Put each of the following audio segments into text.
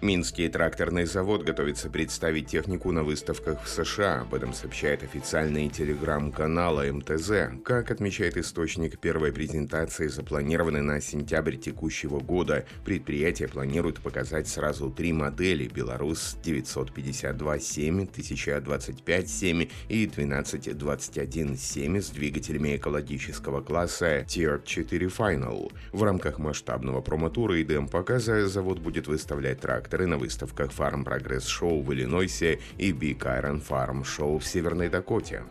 Минский тракторный завод готовится представить технику на выставках в США. Об этом сообщает официальный телеграм-канал МТЗ. Как отмечает источник, первой презентации запланированы на сентябрь текущего года. Предприятие планирует показать сразу три модели «Беларус 952-7», «1025-7» и «1221-7» с двигателями экологического класса Tier 4 Final. В рамках масштабного промо-тура и дем-показа завод будет выставлять трактор тракторы на выставках Farm Progress Show в Иллинойсе и Big Iron Farm Show в Северной Дакоте.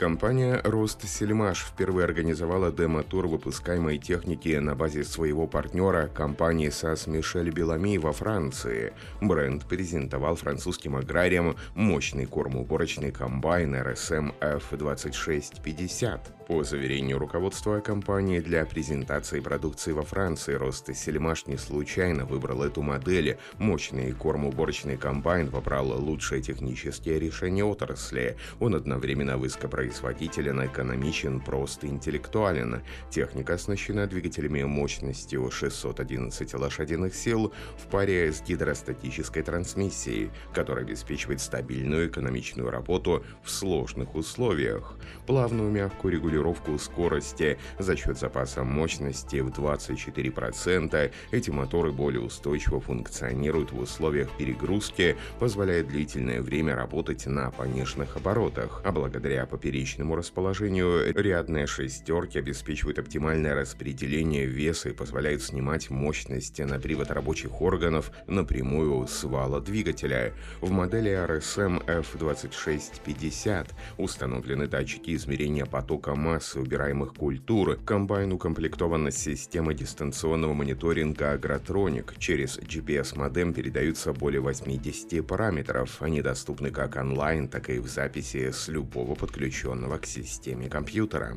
Компания «Рост Сельмаш» впервые организовала демо-тур выпускаемой техники на базе своего партнера, компании SAS Мишель Белами во Франции. Бренд презентовал французским аграриям мощный кормоуборочный комбайн RSM F2650. По заверению руководства компании для презентации продукции во Франции, «Рост Сельмаш» не случайно выбрал эту модель. Мощный кормоуборочный комбайн выбрал лучшие технические решения отрасли. Он одновременно высокопроизводительный производителен, экономичен, прост и интеллектуален. Техника оснащена двигателями мощностью 611 лошадиных сил в паре с гидростатической трансмиссией, которая обеспечивает стабильную экономичную работу в сложных условиях, плавную мягкую регулировку скорости за счет запаса мощности в 24%. Эти моторы более устойчиво функционируют в условиях перегрузки, позволяя длительное время работать на пониженных оборотах, а благодаря поперечному поперечному расположению рядные шестерки обеспечивают оптимальное распределение веса и позволяют снимать мощности на привод рабочих органов напрямую с вала двигателя. В модели RSM F2650 установлены датчики измерения потока массы убираемых культур. Комбайн укомплектован системой дистанционного мониторинга Agrotronic. Через GPS-модем передаются более 80 параметров. Они доступны как онлайн, так и в записи с любого подключенного подключенного к системе компьютера.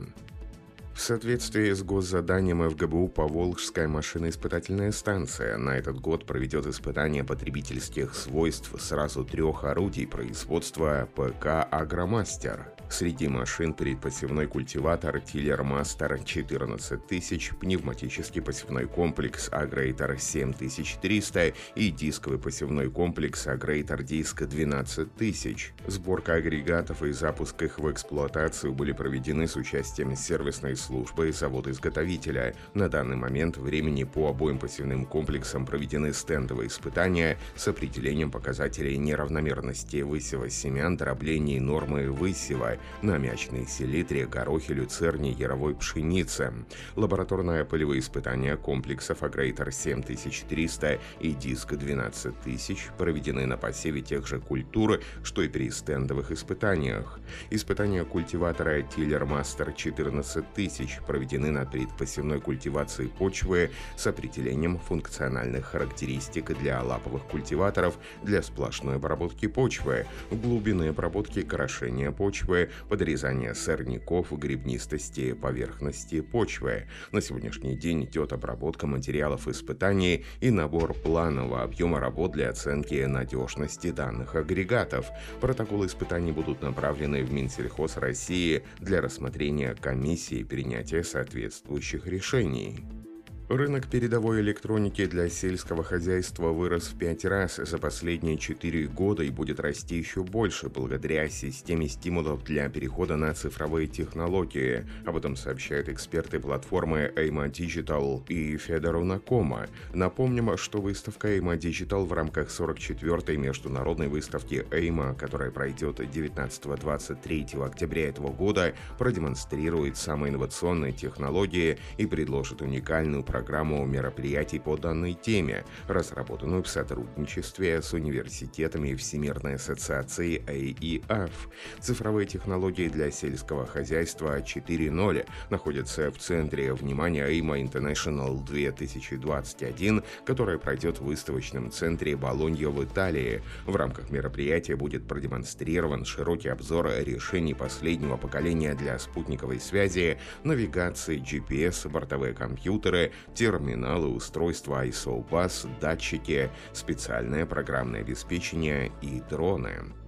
В соответствии с госзаданием ФГБУ Поволжская машиноиспытательная станция на этот год проведет испытания потребительских свойств сразу трех орудий производства ПК «Агромастер». Среди машин перед посевной культиватор Tiller Master 14000, пневматический посевной комплекс Агрейтор 7300 и дисковый посевной комплекс Агрейтор Диск 12000. Сборка агрегатов и запуск их в эксплуатацию были проведены с участием сервисной службы завода-изготовителя. На данный момент времени по обоим посевным комплексам проведены стендовые испытания с определением показателей неравномерности высева семян, дробления и нормы высева на мячной селитре, горохе, люцерне, яровой пшенице. Лабораторное полевые испытания комплексов Агрейтер 7300 и Диск 12000 проведены на посеве тех же культур, что и при стендовых испытаниях. Испытания культиватора Tiller Master 14000 тысяч проведены на предпосевной культивации почвы с определением функциональных характеристик для лаповых культиваторов для сплошной обработки почвы, глубины обработки крошения почвы, подрезания сорняков, грибнистости поверхности почвы. На сегодняшний день идет обработка материалов испытаний и набор планового объема работ для оценки надежности данных агрегатов. Протоколы испытаний будут направлены в Минсельхоз России для рассмотрения комиссии принятия соответствующих решений. Рынок передовой электроники для сельского хозяйства вырос в пять раз за последние четыре года и будет расти еще больше благодаря системе стимулов для перехода на цифровые технологии. Об этом сообщают эксперты платформы AIMA Digital и Федору Накома. Напомним, что выставка AIMA Digital в рамках 44-й международной выставки AIMA, которая пройдет 19-23 октября этого года, продемонстрирует самые инновационные технологии и предложит уникальную программу мероприятий по данной теме, разработанную в сотрудничестве с университетами Всемирной ассоциации AEF. Цифровые технологии для сельского хозяйства 4.0 находятся в центре внимания AIMA International 2021, которая пройдет в выставочном центре Болоньо в Италии. В рамках мероприятия будет продемонстрирован широкий обзор решений последнего поколения для спутниковой связи, навигации, GPS, бортовые компьютеры, терминалы, устройства ISO-BUS, датчики, специальное программное обеспечение и дроны.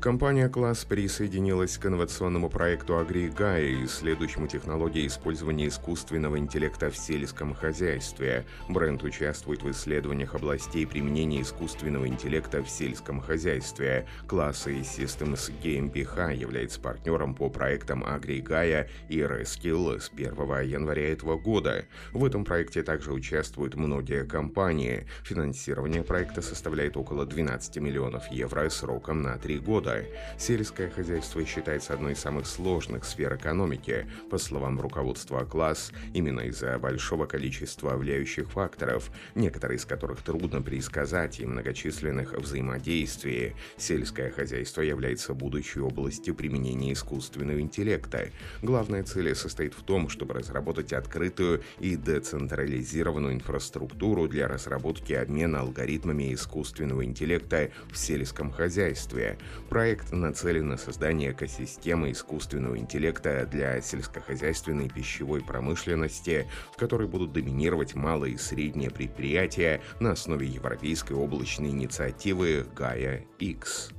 Компания «Класс» присоединилась к инновационному проекту «Агригая», исследующему технологии использования искусственного интеллекта в сельском хозяйстве. Бренд участвует в исследованиях областей применения искусственного интеллекта в сельском хозяйстве. «Класс» и Systems GmbH является партнером по проектам «Агригая» и «Reskill» с 1 января этого года. В этом проекте также участвуют многие компании. Финансирование проекта составляет около 12 миллионов евро сроком на три года года. Сельское хозяйство считается одной из самых сложных сфер экономики. По словам руководства класс, именно из-за большого количества влияющих факторов, некоторые из которых трудно предсказать и многочисленных взаимодействий, сельское хозяйство является будущей областью применения искусственного интеллекта. Главная цель состоит в том, чтобы разработать открытую и децентрализированную инфраструктуру для разработки обмена алгоритмами искусственного интеллекта в сельском хозяйстве. Проект нацелен на создание экосистемы искусственного интеллекта для сельскохозяйственной пищевой промышленности, в которой будут доминировать малые и средние предприятия на основе европейской облачной инициативы Gaia-X.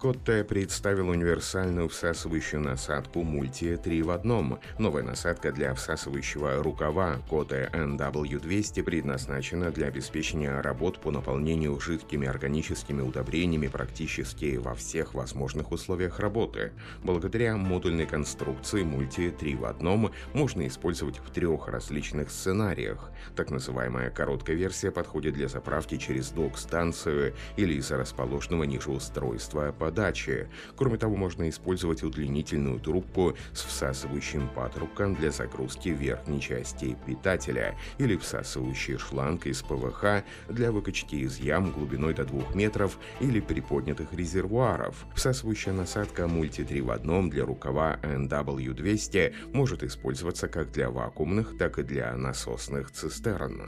Котте представил универсальную всасывающую насадку Multi 3 в одном. Новая насадка для всасывающего рукава Котте NW200 предназначена для обеспечения работ по наполнению жидкими органическими удобрениями практически во всех возможных условиях работы. Благодаря модульной конструкции Multi 3 в одном можно использовать в трех различных сценариях. Так называемая короткая версия подходит для заправки через док-станцию или из-за расположенного ниже устройства по подачи. Кроме того, можно использовать удлинительную трубку с всасывающим патрубком для загрузки верхней части питателя или всасывающий шланг из ПВХ для выкачки из ям глубиной до 2 метров или приподнятых резервуаров. Всасывающая насадка мульти 3 в одном для рукава NW200 может использоваться как для вакуумных, так и для насосных цистерн.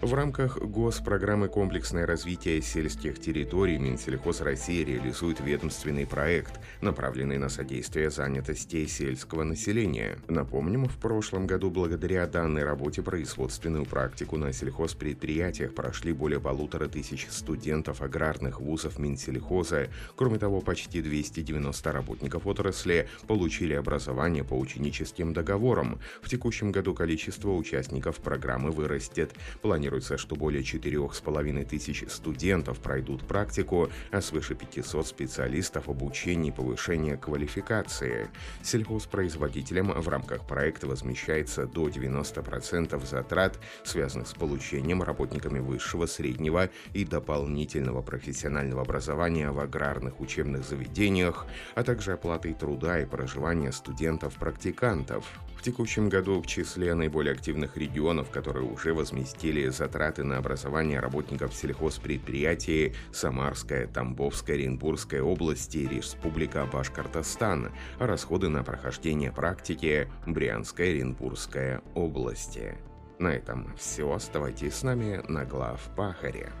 В рамках госпрограммы «Комплексное развитие сельских территорий» Минсельхоз России реализует ведомственный проект, направленный на содействие занятости сельского населения. Напомним, в прошлом году благодаря данной работе производственную практику на сельхозпредприятиях прошли более полутора тысяч студентов аграрных вузов Минсельхоза. Кроме того, почти 290 работников отрасли получили образование по ученическим договорам. В текущем году количество участников программы вырастет. Планируется Планируется, что более 4,5 тысяч студентов пройдут практику, а свыше 500 специалистов обучения и повышения квалификации. Сельхозпроизводителям в рамках проекта возмещается до 90% затрат, связанных с получением работниками высшего, среднего и дополнительного профессионального образования в аграрных учебных заведениях, а также оплатой труда и проживания студентов-практикантов. В текущем году в числе наиболее активных регионов, которые уже возместили затраты на образование работников сельхозпредприятий Самарская, Тамбовская, Оренбургская области Республика Башкортостан, а расходы на прохождение практики Брянская, Оренбургская области. На этом все. Оставайтесь с нами на глав Пахаре.